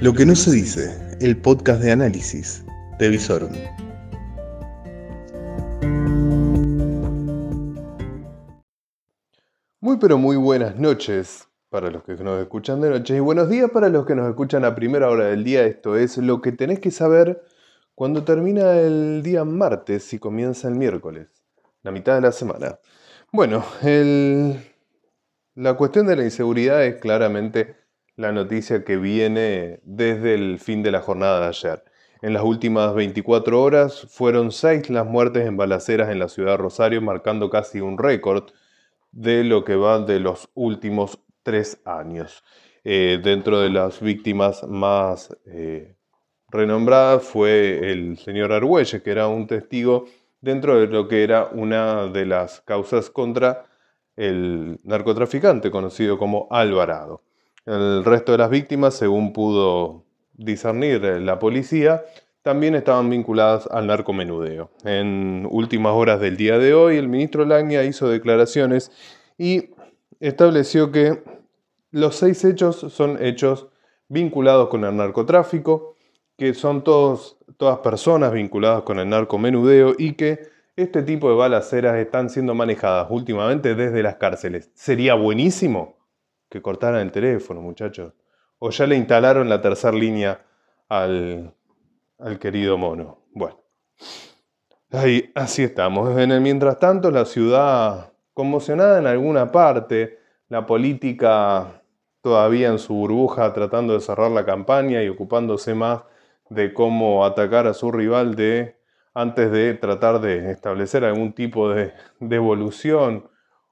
Lo que no se dice, el podcast de análisis de Visorum. Muy pero muy buenas noches para los que nos escuchan de noche y buenos días para los que nos escuchan a primera hora del día. Esto es lo que tenés que saber cuando termina el día martes y comienza el miércoles, la mitad de la semana. Bueno, la cuestión de la inseguridad es claramente la noticia que viene desde el fin de la jornada de ayer. En las últimas 24 horas fueron seis las muertes en balaceras en la ciudad de Rosario, marcando casi un récord de lo que va de los últimos tres años. Eh, dentro de las víctimas más eh, renombradas fue el señor Argüelles, que era un testigo dentro de lo que era una de las causas contra el narcotraficante conocido como Alvarado. El resto de las víctimas, según pudo discernir la policía, también estaban vinculadas al narcomenudeo. En últimas horas del día de hoy, el ministro Lagnia hizo declaraciones y estableció que los seis hechos son hechos vinculados con el narcotráfico, que son todos, todas personas vinculadas con el narcomenudeo y que este tipo de balaceras están siendo manejadas últimamente desde las cárceles. Sería buenísimo que cortaran el teléfono, muchachos. O ya le instalaron la tercera línea al, querido mono. Bueno, ahí, así estamos. En el mientras tanto, la ciudad conmocionada en alguna parte, la política todavía en su burbuja tratando de cerrar la campaña y ocupándose más de cómo atacar a su rival de antes de tratar de establecer algún tipo de, de evolución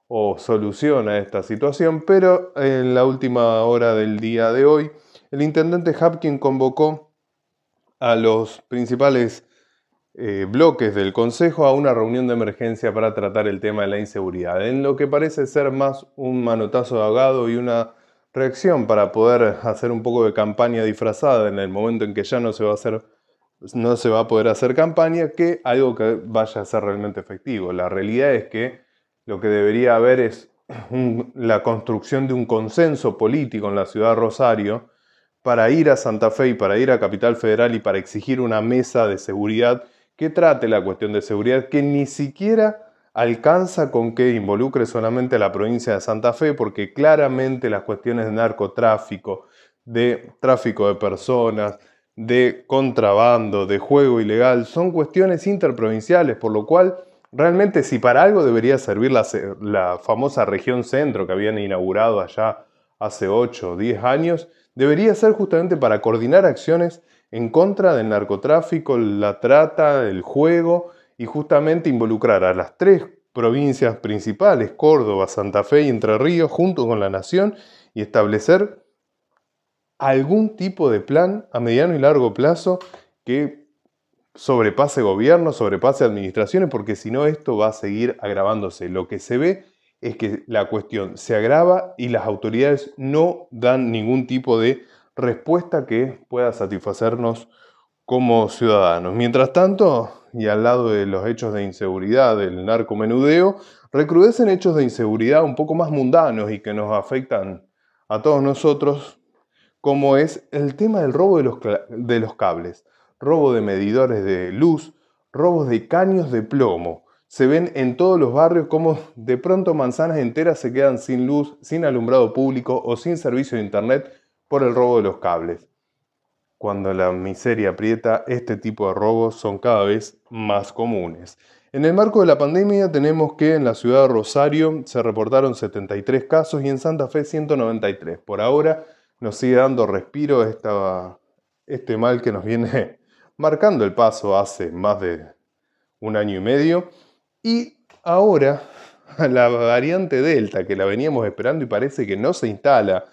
o solución a esta situación, pero en la última hora del día de hoy, el intendente Hapkin convocó a los principales eh, bloques del Consejo a una reunión de emergencia para tratar el tema de la inseguridad, en lo que parece ser más un manotazo de ahogado y una reacción para poder hacer un poco de campaña disfrazada en el momento en que ya no se va a hacer no se va a poder hacer campaña que algo que vaya a ser realmente efectivo. La realidad es que lo que debería haber es la construcción de un consenso político en la ciudad de Rosario para ir a Santa Fe y para ir a Capital Federal y para exigir una mesa de seguridad que trate la cuestión de seguridad que ni siquiera alcanza con que involucre solamente a la provincia de Santa Fe, porque claramente las cuestiones de narcotráfico, de tráfico de personas, de contrabando, de juego ilegal, son cuestiones interprovinciales, por lo cual Realmente si para algo debería servir la, famosa región centro que habían inaugurado allá hace 8 o 10 años, debería ser justamente para coordinar acciones en contra del narcotráfico, la trata, el juego y justamente involucrar a las tres provincias principales, Córdoba, Santa Fe y Entre Ríos, junto con la nación y establecer algún tipo de plan a mediano y largo plazo que sobrepase gobierno, sobrepase administraciones, porque si no esto va a seguir agravándose. Lo que se ve es que la cuestión se agrava y las autoridades no dan ningún tipo de respuesta que pueda satisfacernos como ciudadanos. Mientras tanto, y al lado de los hechos de inseguridad del narcomenudeo, recrudecen hechos de inseguridad un poco más mundanos y que nos afectan a todos nosotros, como es el tema del robo de los cables robo de medidores de luz, robos de caños de plomo. Se ven en todos los barrios como de pronto manzanas enteras se quedan sin luz, sin alumbrado público o sin servicio de internet por el robo de los cables. Cuando la miseria aprieta, este tipo de robos son cada vez más comunes. En el marco de la pandemia tenemos que en la ciudad de Rosario se reportaron 73 casos y en Santa Fe 193. Por ahora nos sigue dando respiro esta, este mal que nos viene marcando el paso hace más de un año y medio. Y ahora la variante Delta, que la veníamos esperando y parece que no se instala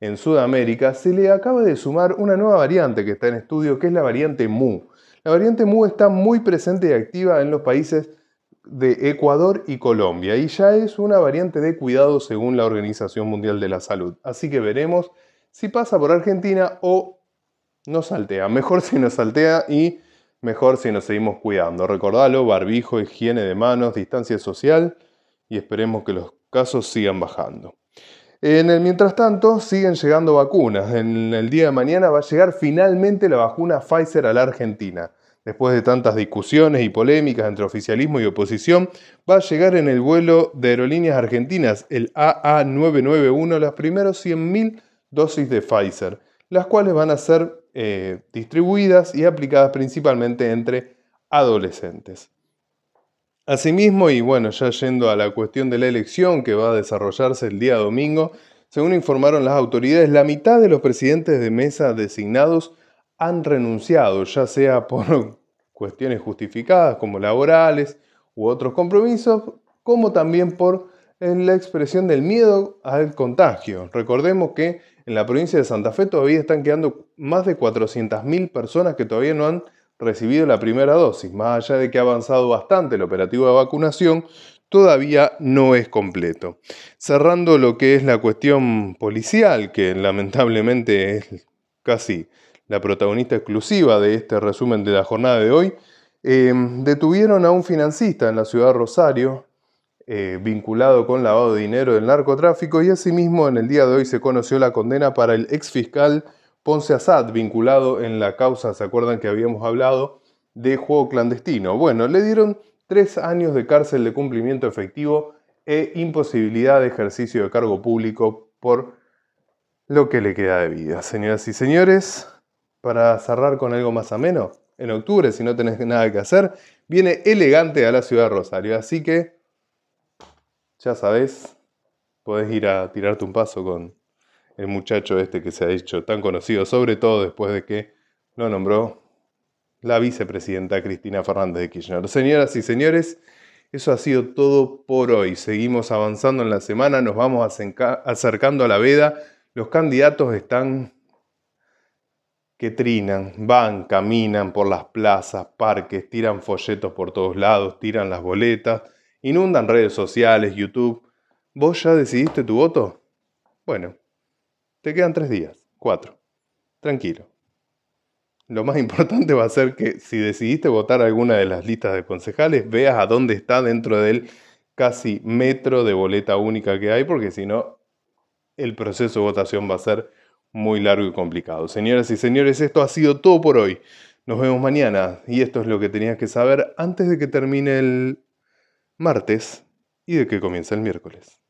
en Sudamérica, se le acaba de sumar una nueva variante que está en estudio, que es la variante Mu. La variante Mu está muy presente y activa en los países de Ecuador y Colombia y ya es una variante de cuidado según la Organización Mundial de la Salud. Así que veremos si pasa por Argentina o no saltea. Mejor si nos saltea y mejor si nos seguimos cuidando. Recordalo, barbijo, higiene de manos, distancia social y esperemos que los casos sigan bajando. En el mientras tanto, siguen llegando vacunas. En el día de mañana va a llegar finalmente la vacuna Pfizer a la Argentina. Después de tantas discusiones y polémicas entre oficialismo y oposición, va a llegar en el vuelo de aerolíneas argentinas, el AA991, las primeras 100.000 dosis de Pfizer, las cuales van a ser eh, distribuidas y aplicadas principalmente entre adolescentes. Asimismo, y bueno, ya yendo a la cuestión de la elección que va a desarrollarse el día domingo, según informaron las autoridades, la mitad de los presidentes de mesa designados han renunciado, ya sea por cuestiones justificadas como laborales u otros compromisos, como también por eh, la expresión del miedo al contagio. Recordemos que en la provincia de Santa Fe todavía están quedando más de 400.000 personas que todavía no han recibido la primera dosis. Más allá de que ha avanzado bastante el operativo de vacunación, todavía no es completo. Cerrando lo que es la cuestión policial, que lamentablemente es casi la protagonista exclusiva de este resumen de la jornada de hoy, eh, detuvieron a un financista en la ciudad de Rosario, eh, vinculado con lavado de dinero del narcotráfico, y asimismo en el día de hoy se conoció la condena para el ex fiscal Ponce Assad, vinculado en la causa, ¿se acuerdan que habíamos hablado? de juego clandestino. Bueno, le dieron tres años de cárcel de cumplimiento efectivo e imposibilidad de ejercicio de cargo público por lo que le queda de vida. Señoras y señores, para cerrar con algo más ameno, en octubre, si no tenés nada que hacer, viene elegante a la ciudad de Rosario. Así que, ya sabés, podés ir a tirarte un paso con el muchacho este que se ha hecho tan conocido, sobre todo después de que lo nombró la vicepresidenta Cristina Fernández de Kirchner. Señoras y señores, eso ha sido todo por hoy. Seguimos avanzando en la semana, nos vamos acercando a la veda. Los candidatos están que trinan, van, caminan por las plazas, parques, tiran folletos por todos lados, tiran las boletas, inundan redes sociales, YouTube. ¿Vos ya decidiste tu voto? Bueno, te quedan tres días, cuatro. Tranquilo. Lo más importante va a ser que si decidiste votar alguna de las listas de concejales, veas a dónde está dentro del casi metro de boleta única que hay, porque si no, el proceso de votación va a ser muy largo y complicado. Señoras y señores, esto ha sido todo por hoy. Nos vemos mañana y esto es lo que tenías que saber antes de que termine el martes y de que comience el miércoles.